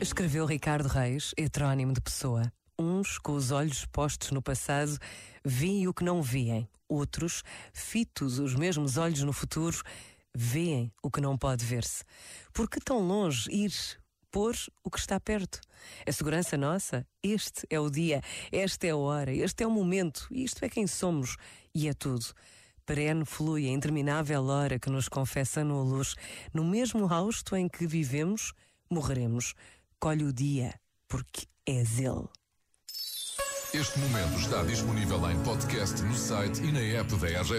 Escreveu Ricardo Reis, heterónimo de pessoa. Uns, com os olhos postos no passado, veem o que não veem. Outros, fitos os mesmos olhos no futuro, veem o que não pode ver-se. Por que tão longe ir pôr o que está perto? A segurança nossa? Este é o dia, esta é a hora, este é o momento, isto é quem somos e é tudo. Perene flui a interminável hora que nos confessa no luz. No mesmo hausto em que vivemos, morreremos. Colhe o dia, porque és ele. Este momento está disponível em podcast no site e na app da RGF.